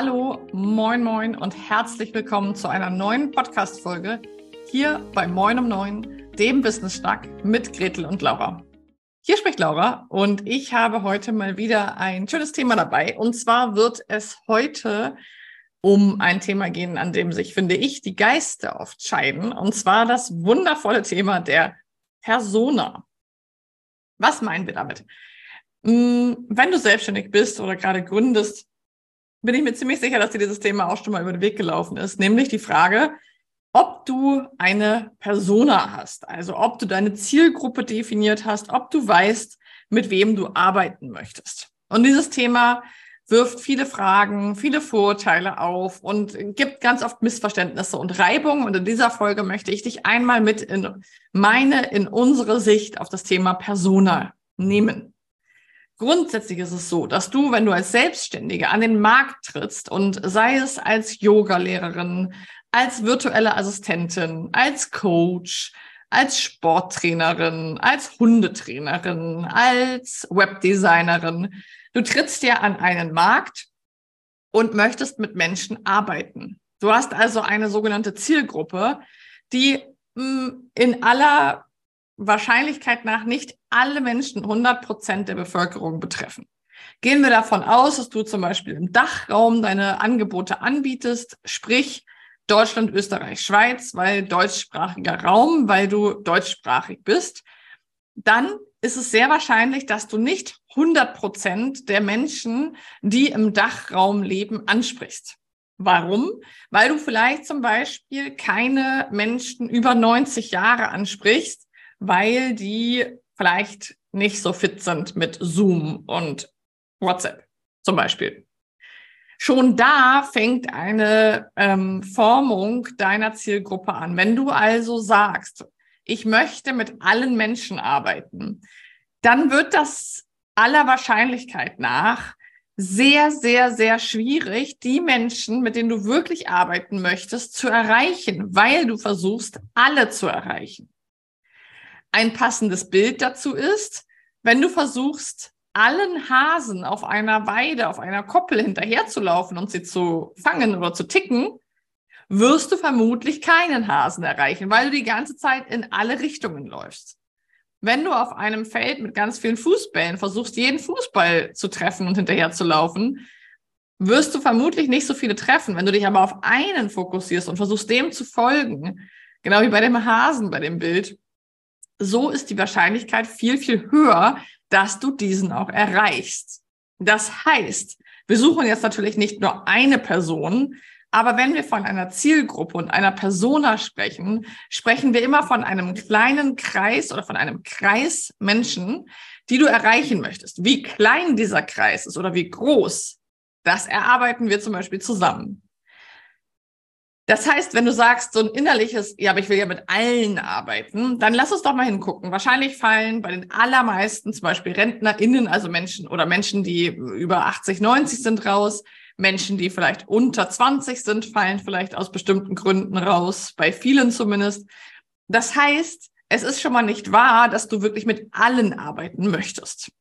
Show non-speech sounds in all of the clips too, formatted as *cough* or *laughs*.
Hallo, moin, moin und herzlich willkommen zu einer neuen Podcast-Folge hier bei Moin um Neun, dem Business Schnack mit Gretel und Laura. Hier spricht Laura und ich habe heute mal wieder ein schönes Thema dabei. Und zwar wird es heute um ein Thema gehen, an dem sich, finde ich, die Geister oft scheiden. Und zwar das wundervolle Thema der Persona. Was meinen wir damit? Hm, wenn du selbstständig bist oder gerade gründest, bin ich mir ziemlich sicher, dass dir dieses Thema auch schon mal über den Weg gelaufen ist, nämlich die Frage, ob du eine Persona hast, also ob du deine Zielgruppe definiert hast, ob du weißt, mit wem du arbeiten möchtest. Und dieses Thema wirft viele Fragen, viele Vorurteile auf und gibt ganz oft Missverständnisse und Reibung. Und in dieser Folge möchte ich dich einmal mit in meine, in unsere Sicht auf das Thema Persona nehmen. Grundsätzlich ist es so, dass du, wenn du als Selbstständige an den Markt trittst und sei es als Yogalehrerin, als virtuelle Assistentin, als Coach, als Sporttrainerin, als Hundetrainerin, als Webdesignerin, du trittst ja an einen Markt und möchtest mit Menschen arbeiten. Du hast also eine sogenannte Zielgruppe, die mh, hm, in aller Wahrscheinlichkeit nach nicht alle Menschen 100 Prozent der Bevölkerung betreffen. Gehen wir davon aus, dass du zum Beispiel im Dachraum deine Angebote anbietest, sprich Deutschland, Österreich, Schweiz, weil deutschsprachiger Raum, weil du deutschsprachig bist, dann ist es sehr wahrscheinlich, dass du nicht 100 Prozent der Menschen, die im Dachraum leben, ansprichst. Warum? Weil du vielleicht zum Beispiel keine Menschen über 90 Jahre ansprichst, weil die vielleicht nicht so fit sind mit Zoom und WhatsApp zum Beispiel. Schon da fängt eine ähm, Formung deiner Zielgruppe an. Wenn du also sagst, ich möchte mit allen Menschen arbeiten, dann wird das aller Wahrscheinlichkeit nach sehr, sehr, sehr schwierig, die Menschen, mit denen du wirklich arbeiten möchtest, zu erreichen, weil du versuchst, alle zu erreichen ein passendes Bild dazu ist, wenn du versuchst, allen Hasen auf einer Weide, auf einer Koppel hinterherzulaufen und sie zu fangen oder zu ticken, wirst du vermutlich keinen Hasen erreichen, weil du die ganze Zeit in alle Richtungen läufst. Wenn du auf einem Feld mit ganz vielen Fußbällen versuchst, jeden Fußball zu treffen und hinterher zu laufen, wirst du vermutlich nicht so viele treffen. Wenn du dich aber auf einen fokussierst und versuchst, dem zu folgen, genau wie bei dem Hasen bei dem Bild, so ist die Wahrscheinlichkeit viel, viel höher, dass du diesen auch erreichst. Das heißt, wir suchen jetzt natürlich nicht nur eine Person, aber wenn wir von einer Zielgruppe und einer Persona sprechen, sprechen wir immer von einem kleinen Kreis oder von einem Kreis Menschen, die du erreichen möchtest. Wie klein dieser Kreis ist oder wie groß, das erarbeiten wir zum Beispiel zusammen. Das heißt, wenn du sagst, so ein innerliches, ja, aber ich will ja mit allen arbeiten, dann lass uns doch mal hingucken. Wahrscheinlich fallen bei den allermeisten zum Beispiel RentnerInnen, also Menschen oder Menschen, die über 80, 90 sind raus. Menschen, die vielleicht unter 20 sind, fallen vielleicht aus bestimmten Gründen raus, bei vielen zumindest. Das heißt, es ist schon mal nicht wahr, dass du wirklich mit allen arbeiten möchtest.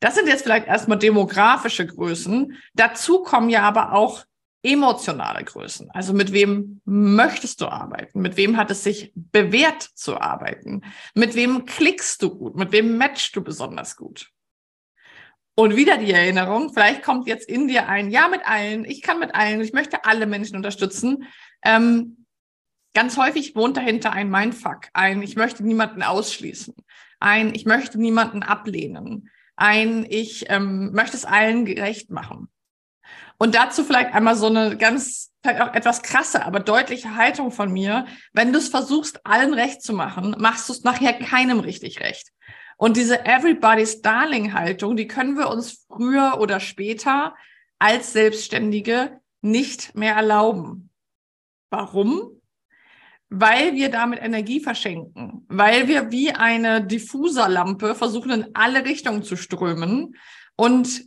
Das sind jetzt vielleicht erstmal demografische Größen. Dazu kommen ja aber auch emotionale Größen. Also mit wem möchtest du arbeiten? Mit wem hat es sich bewährt zu arbeiten? Mit wem klickst du gut? Mit wem matchst du besonders gut? Und wieder die Erinnerung, vielleicht kommt jetzt in dir ein, ja, mit allen, ich kann mit allen, ich möchte alle Menschen unterstützen. Ähm, ganz häufig wohnt dahinter ein Mindfuck, ein, ich möchte niemanden ausschließen, ein, ich möchte niemanden ablehnen, ein, ich ähm, möchte es allen gerecht machen. Und dazu vielleicht einmal so eine ganz, vielleicht auch etwas krasse, aber deutliche Haltung von mir. Wenn du es versuchst, allen recht zu machen, machst du es nachher keinem richtig recht. Und diese Everybody's Darling Haltung, die können wir uns früher oder später als Selbstständige nicht mehr erlauben. Warum? Weil wir damit Energie verschenken, weil wir wie eine Diffuserlampe versuchen, in alle Richtungen zu strömen und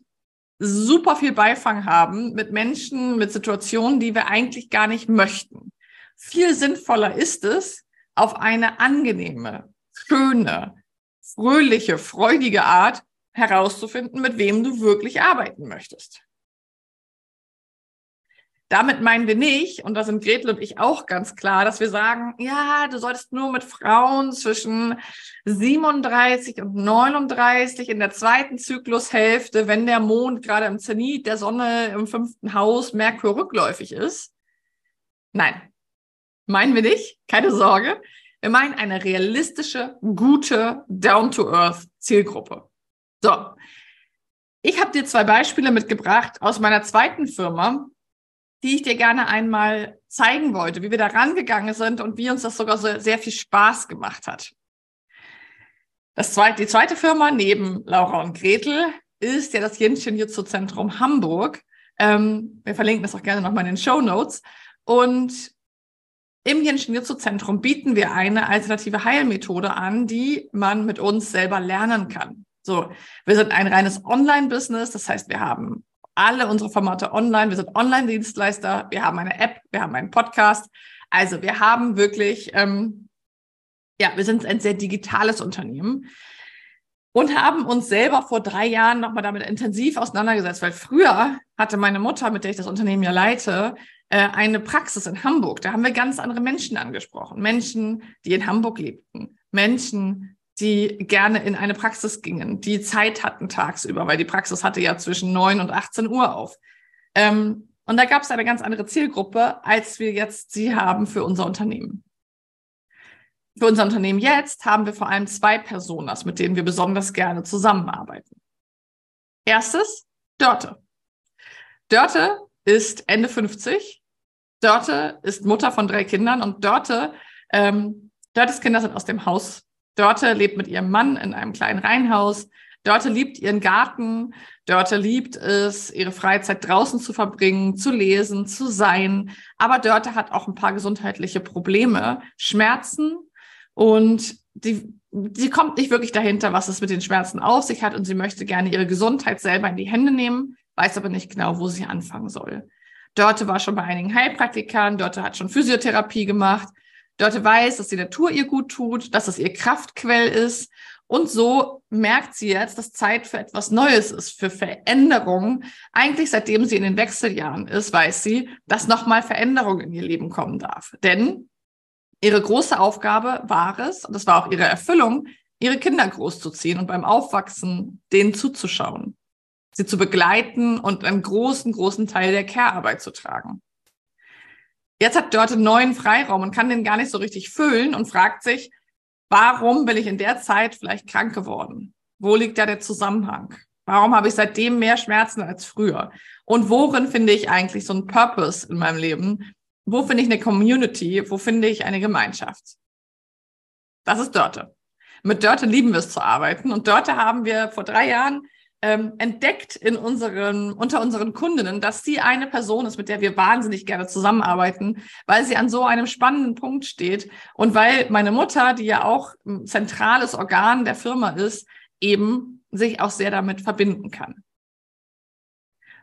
super viel Beifang haben mit Menschen, mit Situationen, die wir eigentlich gar nicht möchten. Viel sinnvoller ist es, auf eine angenehme, schöne, fröhliche, freudige Art herauszufinden, mit wem du wirklich arbeiten möchtest. Damit meinen wir nicht, und da sind Gretel und ich auch ganz klar, dass wir sagen, ja, du solltest nur mit Frauen zwischen 37 und 39 in der zweiten Zyklushälfte, wenn der Mond gerade im Zenit der Sonne im fünften Haus Merkur rückläufig ist. Nein, meinen wir nicht, keine Sorge. Wir meinen eine realistische, gute, down-to-earth Zielgruppe. So. Ich habe dir zwei Beispiele mitgebracht aus meiner zweiten Firma, die ich dir gerne einmal zeigen wollte, wie wir da rangegangen sind und wie uns das sogar so sehr viel Spaß gemacht hat. Das zweite, die zweite Firma neben Laura und Gretel ist ja das Jenschen Jutsu Zentrum Hamburg. Ähm, wir verlinken das auch gerne nochmal in den Show Notes. Und im Jenschen Jutsu Zentrum bieten wir eine alternative Heilmethode an, die man mit uns selber lernen kann. So, wir sind ein reines Online-Business. Das heißt, wir haben alle unsere Formate online. Wir sind Online-Dienstleister. Wir haben eine App. Wir haben einen Podcast. Also wir haben wirklich, ähm, ja, wir sind ein sehr digitales Unternehmen und haben uns selber vor drei Jahren nochmal damit intensiv auseinandergesetzt, weil früher hatte meine Mutter, mit der ich das Unternehmen ja leite, äh, eine Praxis in Hamburg. Da haben wir ganz andere Menschen angesprochen. Menschen, die in Hamburg lebten. Menschen, die gerne in eine Praxis gingen, die Zeit hatten tagsüber, weil die Praxis hatte ja zwischen neun und 18 Uhr auf. Ähm, und da gab es eine ganz andere Zielgruppe, als wir jetzt sie haben für unser Unternehmen. Für unser Unternehmen jetzt haben wir vor allem zwei Personas, mit denen wir besonders gerne zusammenarbeiten. Erstes, Dörte. Dörte ist Ende 50. Dörte ist Mutter von drei Kindern und Dörte, ähm, Dörtes Kinder sind aus dem Haus Dörte lebt mit ihrem Mann in einem kleinen Reihenhaus. Dörte liebt ihren Garten. Dörte liebt es, ihre Freizeit draußen zu verbringen, zu lesen, zu sein. Aber Dörte hat auch ein paar gesundheitliche Probleme, Schmerzen und die, sie kommt nicht wirklich dahinter, was es mit den Schmerzen auf sich hat und sie möchte gerne ihre Gesundheit selber in die Hände nehmen, weiß aber nicht genau, wo sie anfangen soll. Dörte war schon bei einigen Heilpraktikern, Dörte hat schon Physiotherapie gemacht, Dörte weiß, dass die Natur ihr gut tut, dass es ihr Kraftquell ist. Und so merkt sie jetzt, dass Zeit für etwas Neues ist, für Veränderung. Eigentlich seitdem sie in den Wechseljahren ist, weiß sie, dass nochmal Veränderung in ihr Leben kommen darf. Denn ihre große Aufgabe war es, und das war auch ihre Erfüllung, ihre Kinder großzuziehen und beim Aufwachsen denen zuzuschauen, sie zu begleiten und einen großen, großen Teil der Care-Arbeit zu tragen. Jetzt hat Dörte neuen Freiraum und kann den gar nicht so richtig füllen und fragt sich, warum bin ich in der Zeit vielleicht krank geworden? Wo liegt da der Zusammenhang? Warum habe ich seitdem mehr Schmerzen als früher? Und worin finde ich eigentlich so einen Purpose in meinem Leben? Wo finde ich eine Community? Wo finde ich eine Gemeinschaft? Das ist Dörte. Mit Dörte lieben wir es zu arbeiten. Und Dörte haben wir vor drei Jahren ähm, entdeckt in unseren, unter unseren Kundinnen, dass sie eine Person ist, mit der wir wahnsinnig gerne zusammenarbeiten, weil sie an so einem spannenden Punkt steht und weil meine Mutter, die ja auch ein zentrales Organ der Firma ist, eben sich auch sehr damit verbinden kann.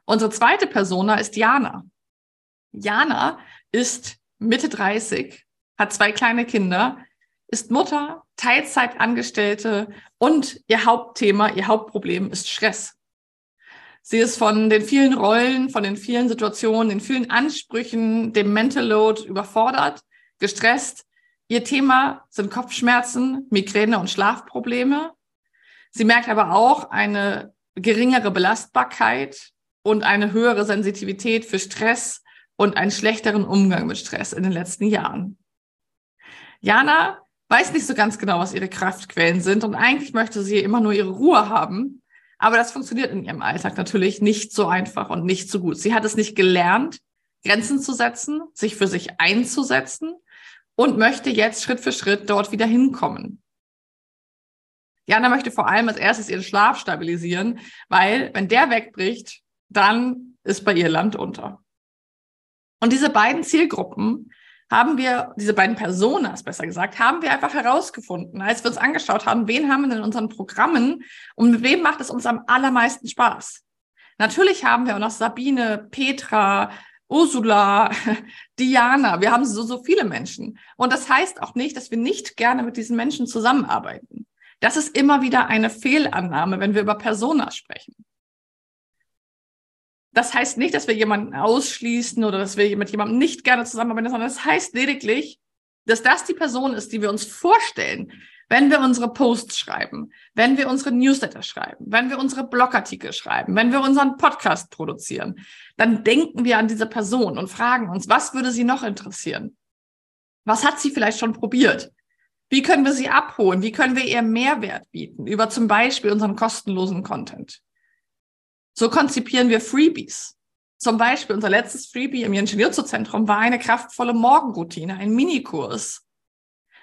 Unsere zweite Persona ist Jana. Jana ist Mitte 30, hat zwei kleine Kinder, ist Mutter, Teilzeitangestellte und ihr Hauptthema, ihr Hauptproblem ist Stress. Sie ist von den vielen Rollen, von den vielen Situationen, den vielen Ansprüchen, dem Mental Load überfordert, gestresst. Ihr Thema sind Kopfschmerzen, Migräne und Schlafprobleme. Sie merkt aber auch eine geringere Belastbarkeit und eine höhere Sensitivität für Stress und einen schlechteren Umgang mit Stress in den letzten Jahren. Jana weiß nicht so ganz genau, was ihre Kraftquellen sind und eigentlich möchte sie immer nur ihre Ruhe haben. Aber das funktioniert in ihrem Alltag natürlich nicht so einfach und nicht so gut. Sie hat es nicht gelernt, Grenzen zu setzen, sich für sich einzusetzen und möchte jetzt Schritt für Schritt dort wieder hinkommen. Jana möchte vor allem als erstes ihren Schlaf stabilisieren, weil wenn der wegbricht, dann ist bei ihr Land unter. Und diese beiden Zielgruppen haben wir, diese beiden Personas besser gesagt, haben wir einfach herausgefunden, als wir uns angeschaut haben, wen haben wir in unseren Programmen und mit wem macht es uns am allermeisten Spaß. Natürlich haben wir auch noch Sabine, Petra, Ursula, *laughs* Diana. Wir haben so, so viele Menschen. Und das heißt auch nicht, dass wir nicht gerne mit diesen Menschen zusammenarbeiten. Das ist immer wieder eine Fehlannahme, wenn wir über Personas sprechen. Das heißt nicht, dass wir jemanden ausschließen oder dass wir mit jemandem nicht gerne zusammenarbeiten, sondern das heißt lediglich, dass das die Person ist, die wir uns vorstellen, wenn wir unsere Posts schreiben, wenn wir unsere Newsletter schreiben, wenn wir unsere Blogartikel schreiben, wenn wir unseren Podcast produzieren, dann denken wir an diese Person und fragen uns, was würde sie noch interessieren? Was hat sie vielleicht schon probiert? Wie können wir sie abholen? Wie können wir ihr Mehrwert bieten? Über zum Beispiel unseren kostenlosen Content. So konzipieren wir Freebies. Zum Beispiel unser letztes Freebie im Ingenieurszentrum war eine kraftvolle Morgenroutine, ein Minikurs,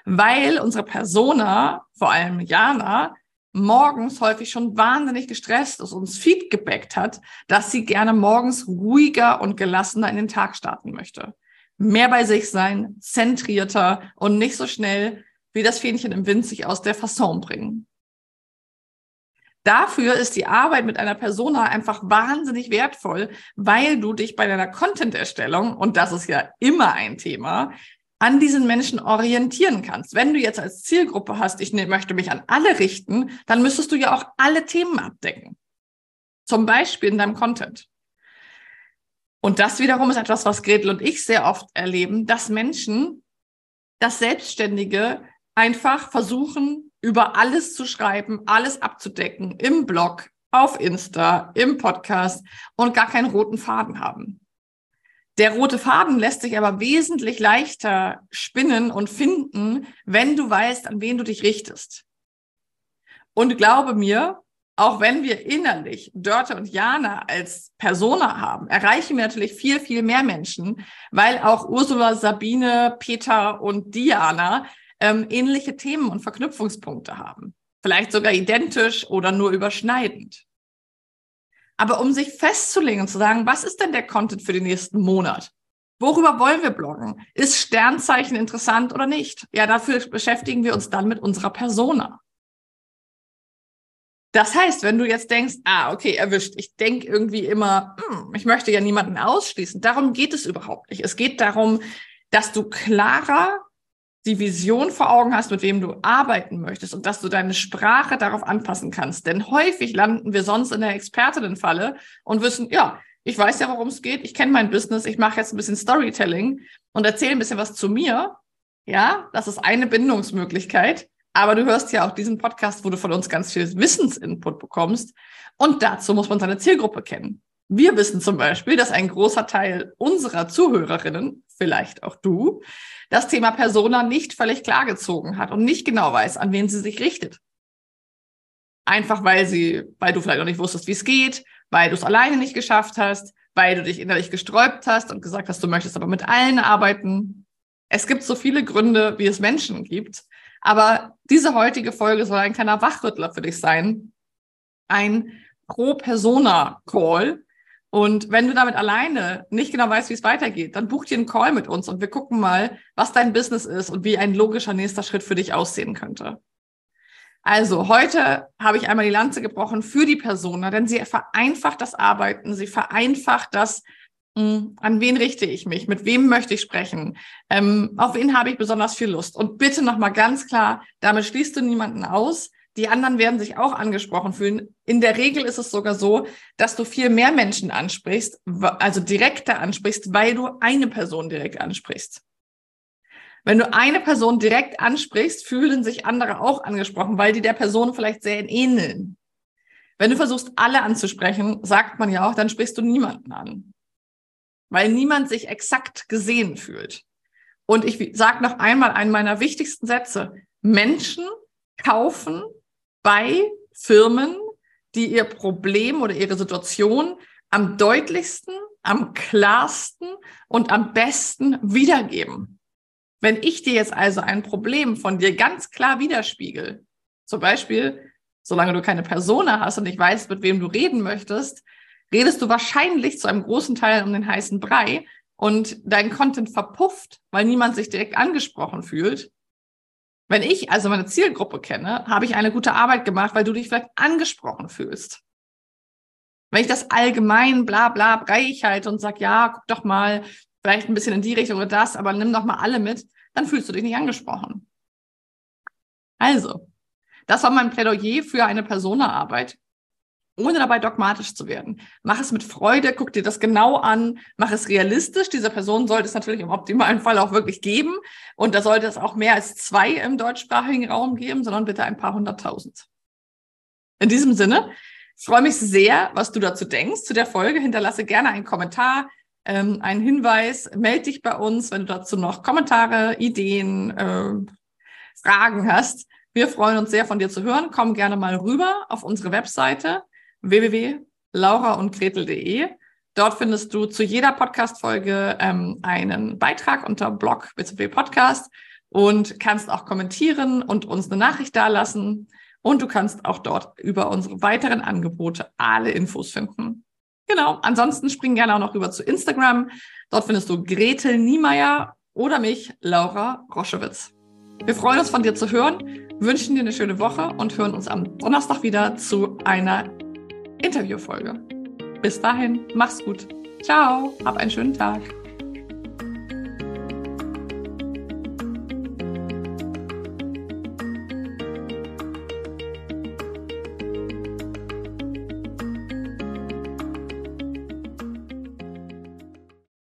weil unsere Persona, vor allem Jana, morgens häufig schon wahnsinnig gestresst ist, uns Feedback hat, dass sie gerne morgens ruhiger und gelassener in den Tag starten möchte. Mehr bei sich sein, zentrierter und nicht so schnell wie das Fähnchen im Wind sich aus der Fasson bringen. Dafür ist die Arbeit mit einer Persona einfach wahnsinnig wertvoll, weil du dich bei deiner Content-Erstellung, und das ist ja immer ein Thema, an diesen Menschen orientieren kannst. Wenn du jetzt als Zielgruppe hast, ich ne, möchte mich an alle richten, dann müsstest du ja auch alle Themen abdecken. Zum Beispiel in deinem Content. Und das wiederum ist etwas, was Gretel und ich sehr oft erleben, dass Menschen das Selbstständige einfach versuchen, über alles zu schreiben, alles abzudecken, im Blog, auf Insta, im Podcast und gar keinen roten Faden haben. Der rote Faden lässt sich aber wesentlich leichter spinnen und finden, wenn du weißt, an wen du dich richtest. Und glaube mir, auch wenn wir innerlich Dörte und Jana als Persona haben, erreichen wir natürlich viel, viel mehr Menschen, weil auch Ursula, Sabine, Peter und Diana ähm, ähnliche Themen und Verknüpfungspunkte haben. Vielleicht sogar identisch oder nur überschneidend. Aber um sich festzulegen und zu sagen, was ist denn der Content für den nächsten Monat? Worüber wollen wir bloggen? Ist Sternzeichen interessant oder nicht? Ja, dafür beschäftigen wir uns dann mit unserer Persona. Das heißt, wenn du jetzt denkst, ah, okay, erwischt, ich denke irgendwie immer, hm, ich möchte ja niemanden ausschließen. Darum geht es überhaupt nicht. Es geht darum, dass du klarer die Vision vor Augen hast, mit wem du arbeiten möchtest und dass du deine Sprache darauf anpassen kannst. Denn häufig landen wir sonst in der Expertinnenfalle und wissen, ja, ich weiß ja, worum es geht, ich kenne mein Business, ich mache jetzt ein bisschen Storytelling und erzähle ein bisschen was zu mir. Ja, das ist eine Bindungsmöglichkeit. Aber du hörst ja auch diesen Podcast, wo du von uns ganz viel Wissensinput bekommst. Und dazu muss man seine Zielgruppe kennen. Wir wissen zum Beispiel, dass ein großer Teil unserer Zuhörerinnen, vielleicht auch du, das Thema Persona nicht völlig klargezogen hat und nicht genau weiß, an wen sie sich richtet. Einfach weil sie, weil du vielleicht noch nicht wusstest, wie es geht, weil du es alleine nicht geschafft hast, weil du dich innerlich gesträubt hast und gesagt hast, du möchtest aber mit allen arbeiten. Es gibt so viele Gründe, wie es Menschen gibt. Aber diese heutige Folge soll ein kleiner Wachrüttler für dich sein. Ein Pro-Persona-Call, und wenn du damit alleine nicht genau weißt, wie es weitergeht, dann buch dir einen Call mit uns und wir gucken mal, was dein Business ist und wie ein logischer nächster Schritt für dich aussehen könnte. Also heute habe ich einmal die Lanze gebrochen für die Persona, denn sie vereinfacht das Arbeiten, sie vereinfacht das, hm, an wen richte ich mich, mit wem möchte ich sprechen, ähm, auf wen habe ich besonders viel Lust. Und bitte nochmal ganz klar, damit schließt du niemanden aus. Die anderen werden sich auch angesprochen fühlen. In der Regel ist es sogar so, dass du viel mehr Menschen ansprichst, also direkter ansprichst, weil du eine Person direkt ansprichst. Wenn du eine Person direkt ansprichst, fühlen sich andere auch angesprochen, weil die der Person vielleicht sehr ähneln. Wenn du versuchst, alle anzusprechen, sagt man ja auch, dann sprichst du niemanden an. Weil niemand sich exakt gesehen fühlt. Und ich sage noch einmal einen meiner wichtigsten Sätze. Menschen kaufen bei Firmen, die ihr Problem oder ihre Situation am deutlichsten, am klarsten und am besten wiedergeben. Wenn ich dir jetzt also ein Problem von dir ganz klar widerspiegel, zum Beispiel, solange du keine Persona hast und ich weiß, mit wem du reden möchtest, redest du wahrscheinlich zu einem großen Teil um den heißen Brei und dein Content verpufft, weil niemand sich direkt angesprochen fühlt. Wenn ich also meine Zielgruppe kenne, habe ich eine gute Arbeit gemacht, weil du dich vielleicht angesprochen fühlst. Wenn ich das allgemein bla bla breich halte und sag, ja, guck doch mal, vielleicht ein bisschen in die Richtung oder das, aber nimm doch mal alle mit, dann fühlst du dich nicht angesprochen. Also, das war mein Plädoyer für eine Personaarbeit. Ohne dabei dogmatisch zu werden. Mach es mit Freude, guck dir das genau an, mach es realistisch. Dieser Person sollte es natürlich im optimalen Fall auch wirklich geben. Und da sollte es auch mehr als zwei im deutschsprachigen Raum geben, sondern bitte ein paar hunderttausend. In diesem Sinne, freue mich sehr, was du dazu denkst zu der Folge. Hinterlasse gerne einen Kommentar, ähm, einen Hinweis, melde dich bei uns, wenn du dazu noch Kommentare, Ideen, äh, Fragen hast. Wir freuen uns sehr von dir zu hören. Komm gerne mal rüber auf unsere Webseite www.lauraundgretel.de. Dort findest du zu jeder Podcast-Folge ähm, einen Beitrag unter Blog bzw. Podcast und kannst auch kommentieren und uns eine Nachricht dalassen. Und du kannst auch dort über unsere weiteren Angebote alle Infos finden. Genau. Ansonsten spring gerne auch noch rüber zu Instagram. Dort findest du Gretel Niemeyer oder mich, Laura Roschewitz. Wir freuen uns von dir zu hören, wünschen dir eine schöne Woche und hören uns am Donnerstag wieder zu einer Interviewfolge. Bis dahin, mach's gut. Ciao, hab einen schönen Tag.